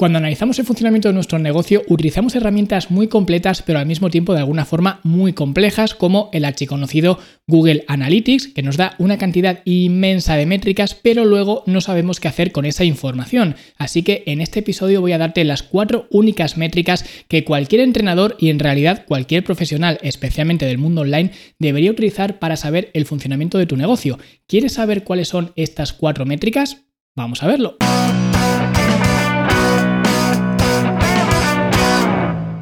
Cuando analizamos el funcionamiento de nuestro negocio, utilizamos herramientas muy completas, pero al mismo tiempo de alguna forma muy complejas, como el archiconocido Google Analytics, que nos da una cantidad inmensa de métricas, pero luego no sabemos qué hacer con esa información. Así que en este episodio voy a darte las cuatro únicas métricas que cualquier entrenador y en realidad cualquier profesional, especialmente del mundo online, debería utilizar para saber el funcionamiento de tu negocio. ¿Quieres saber cuáles son estas cuatro métricas? Vamos a verlo.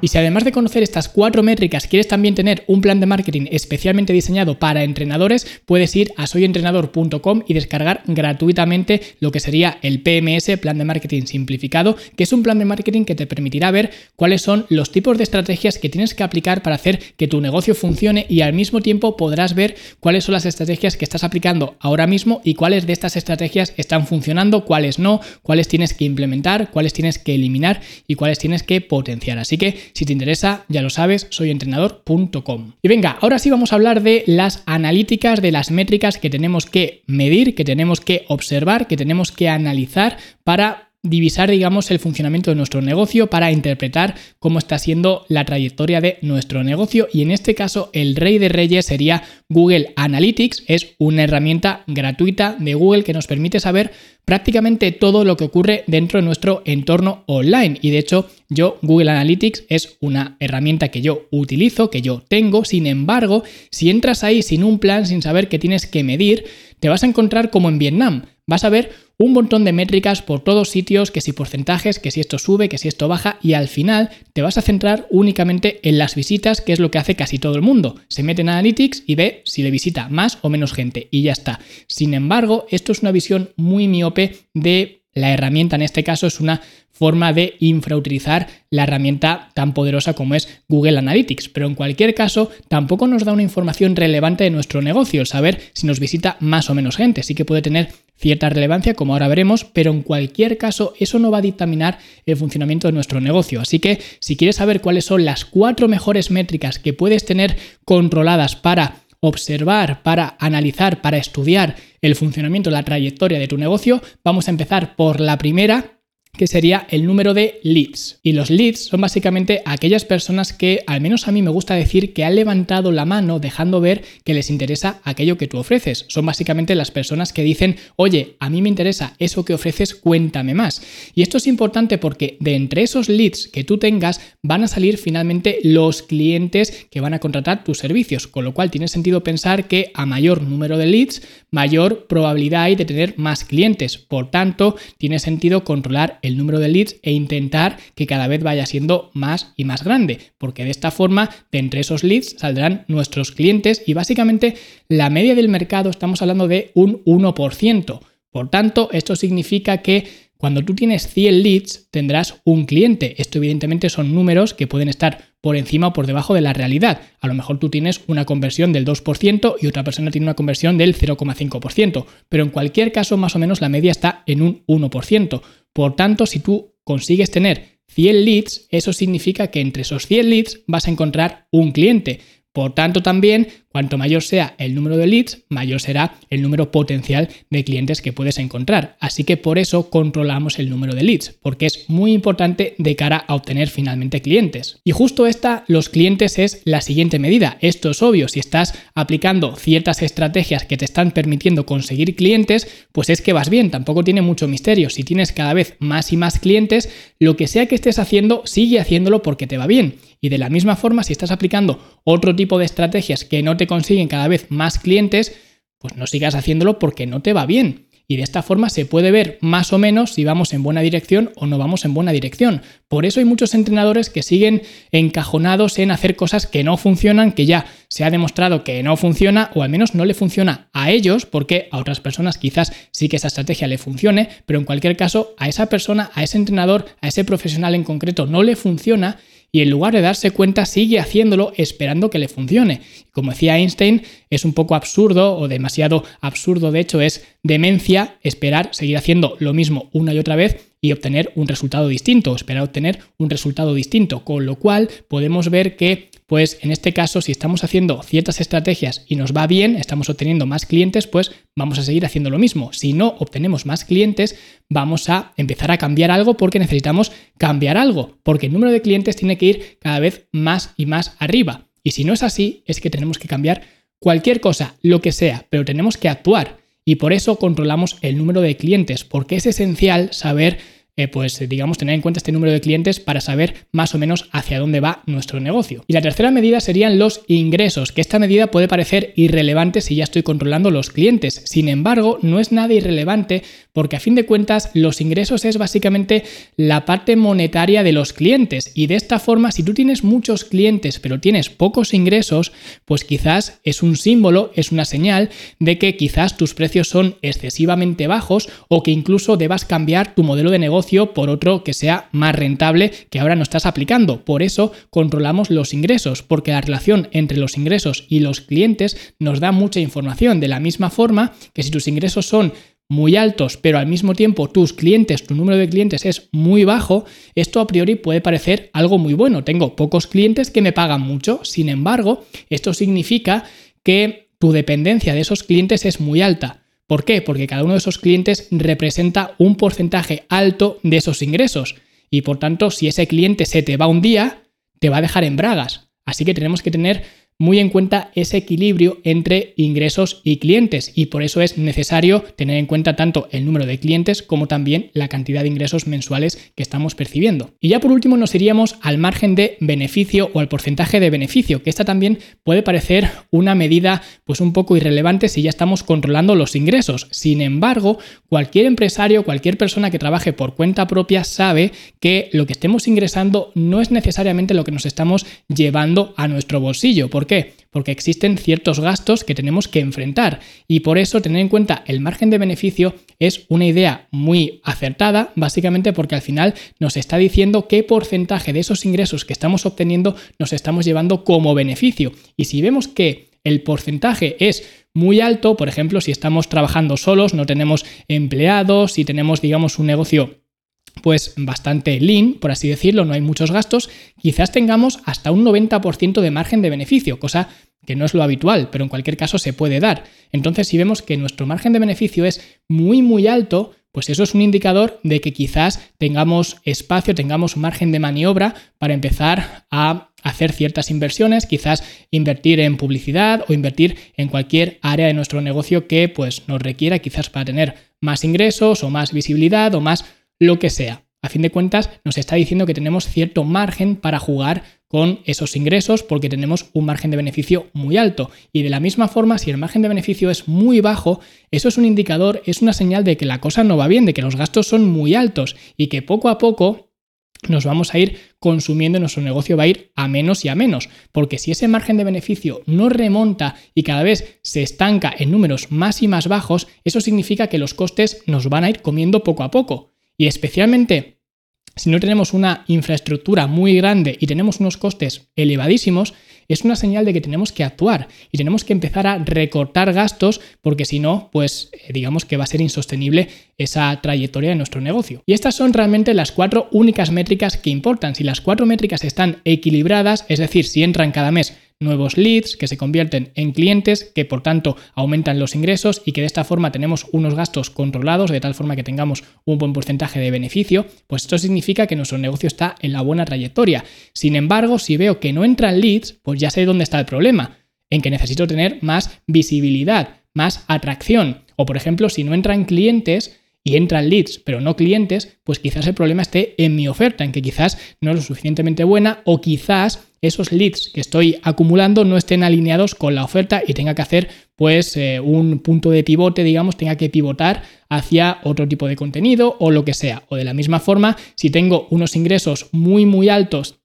Y si además de conocer estas cuatro métricas quieres también tener un plan de marketing especialmente diseñado para entrenadores, puedes ir a soyentrenador.com y descargar gratuitamente lo que sería el PMS, Plan de Marketing Simplificado, que es un plan de marketing que te permitirá ver cuáles son los tipos de estrategias que tienes que aplicar para hacer que tu negocio funcione y al mismo tiempo podrás ver cuáles son las estrategias que estás aplicando ahora mismo y cuáles de estas estrategias están funcionando, cuáles no, cuáles tienes que implementar, cuáles tienes que eliminar y cuáles tienes que potenciar. Así que si te interesa, ya lo sabes, soyentrenador.com. Y venga, ahora sí vamos a hablar de las analíticas, de las métricas que tenemos que medir, que tenemos que observar, que tenemos que analizar para divisar, digamos, el funcionamiento de nuestro negocio para interpretar cómo está siendo la trayectoria de nuestro negocio. Y en este caso, el rey de reyes sería Google Analytics. Es una herramienta gratuita de Google que nos permite saber prácticamente todo lo que ocurre dentro de nuestro entorno online. Y de hecho, yo, Google Analytics es una herramienta que yo utilizo, que yo tengo. Sin embargo, si entras ahí sin un plan, sin saber qué tienes que medir, te vas a encontrar como en Vietnam. Vas a ver un montón de métricas por todos sitios, que si porcentajes, que si esto sube, que si esto baja, y al final te vas a centrar únicamente en las visitas, que es lo que hace casi todo el mundo. Se mete en Analytics y ve si le visita más o menos gente, y ya está. Sin embargo, esto es una visión muy miope de la herramienta, en este caso es una forma de infrautilizar la herramienta tan poderosa como es Google Analytics. Pero en cualquier caso, tampoco nos da una información relevante de nuestro negocio, saber si nos visita más o menos gente. Sí que puede tener cierta relevancia, como ahora veremos, pero en cualquier caso, eso no va a dictaminar el funcionamiento de nuestro negocio. Así que si quieres saber cuáles son las cuatro mejores métricas que puedes tener controladas para observar, para analizar, para estudiar el funcionamiento, la trayectoria de tu negocio, vamos a empezar por la primera, que sería el número de leads. Y los leads son básicamente aquellas personas que, al menos a mí me gusta decir, que han levantado la mano dejando ver que les interesa aquello que tú ofreces. Son básicamente las personas que dicen, oye, a mí me interesa eso que ofreces, cuéntame más. Y esto es importante porque de entre esos leads que tú tengas van a salir finalmente los clientes que van a contratar tus servicios, con lo cual tiene sentido pensar que a mayor número de leads, mayor probabilidad hay de tener más clientes. Por tanto, tiene sentido controlar número de leads e intentar que cada vez vaya siendo más y más grande, porque de esta forma, de entre esos leads saldrán nuestros clientes y básicamente la media del mercado estamos hablando de un 1%. Por tanto, esto significa que cuando tú tienes 100 leads, tendrás un cliente. Esto evidentemente son números que pueden estar por encima o por debajo de la realidad. A lo mejor tú tienes una conversión del 2% y otra persona tiene una conversión del 0,5%, pero en cualquier caso más o menos la media está en un 1%. Por tanto, si tú consigues tener 100 leads, eso significa que entre esos 100 leads vas a encontrar un cliente. Por tanto, también Cuanto mayor sea el número de leads, mayor será el número potencial de clientes que puedes encontrar. Así que por eso controlamos el número de leads, porque es muy importante de cara a obtener finalmente clientes. Y justo esta, los clientes, es la siguiente medida. Esto es obvio, si estás aplicando ciertas estrategias que te están permitiendo conseguir clientes, pues es que vas bien, tampoco tiene mucho misterio. Si tienes cada vez más y más clientes, lo que sea que estés haciendo, sigue haciéndolo porque te va bien. Y de la misma forma, si estás aplicando otro tipo de estrategias que no te consiguen cada vez más clientes, pues no sigas haciéndolo porque no te va bien. Y de esta forma se puede ver más o menos si vamos en buena dirección o no vamos en buena dirección. Por eso hay muchos entrenadores que siguen encajonados en hacer cosas que no funcionan, que ya se ha demostrado que no funciona o al menos no le funciona a ellos, porque a otras personas quizás sí que esa estrategia le funcione, pero en cualquier caso a esa persona, a ese entrenador, a ese profesional en concreto no le funciona y en lugar de darse cuenta sigue haciéndolo esperando que le funcione. Como decía Einstein, es un poco absurdo o demasiado absurdo, de hecho es demencia esperar seguir haciendo lo mismo una y otra vez y obtener un resultado distinto, esperar obtener un resultado distinto, con lo cual podemos ver que pues en este caso, si estamos haciendo ciertas estrategias y nos va bien, estamos obteniendo más clientes, pues vamos a seguir haciendo lo mismo. Si no obtenemos más clientes, vamos a empezar a cambiar algo porque necesitamos cambiar algo, porque el número de clientes tiene que ir cada vez más y más arriba. Y si no es así, es que tenemos que cambiar cualquier cosa, lo que sea, pero tenemos que actuar. Y por eso controlamos el número de clientes, porque es esencial saber eh, pues digamos, tener en cuenta este número de clientes para saber más o menos hacia dónde va nuestro negocio. Y la tercera medida serían los ingresos, que esta medida puede parecer irrelevante si ya estoy controlando los clientes. Sin embargo, no es nada irrelevante porque a fin de cuentas los ingresos es básicamente la parte monetaria de los clientes. Y de esta forma, si tú tienes muchos clientes pero tienes pocos ingresos, pues quizás es un símbolo, es una señal de que quizás tus precios son excesivamente bajos o que incluso debas cambiar tu modelo de negocio por otro que sea más rentable que ahora no estás aplicando. Por eso controlamos los ingresos, porque la relación entre los ingresos y los clientes nos da mucha información. De la misma forma que si tus ingresos son muy altos, pero al mismo tiempo tus clientes, tu número de clientes es muy bajo, esto a priori puede parecer algo muy bueno. Tengo pocos clientes que me pagan mucho, sin embargo, esto significa que tu dependencia de esos clientes es muy alta. ¿Por qué? Porque cada uno de esos clientes representa un porcentaje alto de esos ingresos. Y por tanto, si ese cliente se te va un día, te va a dejar en bragas. Así que tenemos que tener muy en cuenta ese equilibrio entre ingresos y clientes y por eso es necesario tener en cuenta tanto el número de clientes como también la cantidad de ingresos mensuales que estamos percibiendo. Y ya por último nos iríamos al margen de beneficio o al porcentaje de beneficio, que esta también puede parecer una medida pues un poco irrelevante si ya estamos controlando los ingresos. Sin embargo, cualquier empresario, cualquier persona que trabaje por cuenta propia sabe que lo que estemos ingresando no es necesariamente lo que nos estamos llevando a nuestro bolsillo, qué? Porque existen ciertos gastos que tenemos que enfrentar y por eso tener en cuenta el margen de beneficio es una idea muy acertada, básicamente porque al final nos está diciendo qué porcentaje de esos ingresos que estamos obteniendo nos estamos llevando como beneficio. Y si vemos que el porcentaje es muy alto, por ejemplo, si estamos trabajando solos, no tenemos empleados, si tenemos, digamos, un negocio pues bastante lean, por así decirlo, no hay muchos gastos, quizás tengamos hasta un 90% de margen de beneficio, cosa que no es lo habitual, pero en cualquier caso se puede dar. Entonces, si vemos que nuestro margen de beneficio es muy, muy alto, pues eso es un indicador de que quizás tengamos espacio, tengamos margen de maniobra para empezar a hacer ciertas inversiones, quizás invertir en publicidad o invertir en cualquier área de nuestro negocio que pues nos requiera quizás para tener más ingresos o más visibilidad o más lo que sea. A fin de cuentas, nos está diciendo que tenemos cierto margen para jugar con esos ingresos porque tenemos un margen de beneficio muy alto. Y de la misma forma, si el margen de beneficio es muy bajo, eso es un indicador, es una señal de que la cosa no va bien, de que los gastos son muy altos y que poco a poco nos vamos a ir consumiendo, nuestro negocio va a ir a menos y a menos, porque si ese margen de beneficio no remonta y cada vez se estanca en números más y más bajos, eso significa que los costes nos van a ir comiendo poco a poco. Y especialmente si no tenemos una infraestructura muy grande y tenemos unos costes elevadísimos, es una señal de que tenemos que actuar y tenemos que empezar a recortar gastos porque si no, pues eh, digamos que va a ser insostenible esa trayectoria de nuestro negocio. Y estas son realmente las cuatro únicas métricas que importan. Si las cuatro métricas están equilibradas, es decir, si entran cada mes nuevos leads que se convierten en clientes, que por tanto aumentan los ingresos y que de esta forma tenemos unos gastos controlados de tal forma que tengamos un buen porcentaje de beneficio, pues esto significa que nuestro negocio está en la buena trayectoria. Sin embargo, si veo que no entran leads, pues ya sé dónde está el problema, en que necesito tener más visibilidad, más atracción. O por ejemplo, si no entran clientes, y entran leads, pero no clientes, pues quizás el problema esté en mi oferta, en que quizás no es lo suficientemente buena o quizás esos leads que estoy acumulando no estén alineados con la oferta y tenga que hacer pues eh, un punto de pivote, digamos, tenga que pivotar hacia otro tipo de contenido o lo que sea. O de la misma forma, si tengo unos ingresos muy muy altos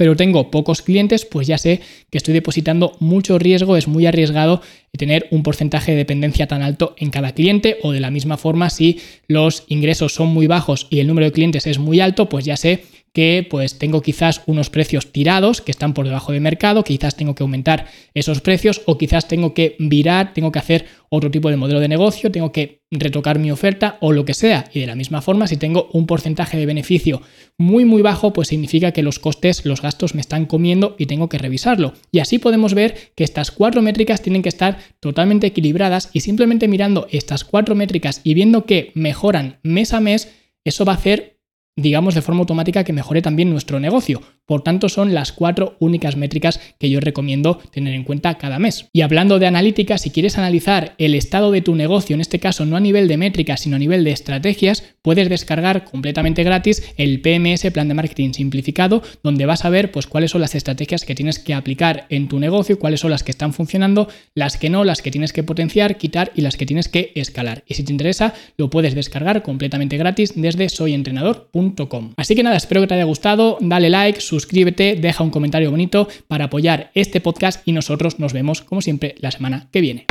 pero tengo pocos clientes, pues ya sé que estoy depositando mucho riesgo, es muy arriesgado tener un porcentaje de dependencia tan alto en cada cliente o de la misma forma si los ingresos son muy bajos y el número de clientes es muy alto, pues ya sé que pues tengo quizás unos precios tirados que están por debajo de mercado, quizás tengo que aumentar esos precios o quizás tengo que virar, tengo que hacer otro tipo de modelo de negocio, tengo que retocar mi oferta o lo que sea. Y de la misma forma, si tengo un porcentaje de beneficio muy muy bajo, pues significa que los costes, los gastos me están comiendo y tengo que revisarlo. Y así podemos ver que estas cuatro métricas tienen que estar totalmente equilibradas y simplemente mirando estas cuatro métricas y viendo que mejoran mes a mes, eso va a hacer digamos de forma automática que mejore también nuestro negocio. Por tanto, son las cuatro únicas métricas que yo recomiendo tener en cuenta cada mes. Y hablando de analítica, si quieres analizar el estado de tu negocio, en este caso no a nivel de métricas, sino a nivel de estrategias, puedes descargar completamente gratis el PMS, Plan de Marketing Simplificado, donde vas a ver pues, cuáles son las estrategias que tienes que aplicar en tu negocio, cuáles son las que están funcionando, las que no, las que tienes que potenciar, quitar y las que tienes que escalar. Y si te interesa, lo puedes descargar completamente gratis desde soyentrenador.com. Así que nada, espero que te haya gustado, dale like, suscríbete suscríbete, deja un comentario bonito para apoyar este podcast y nosotros nos vemos como siempre la semana que viene.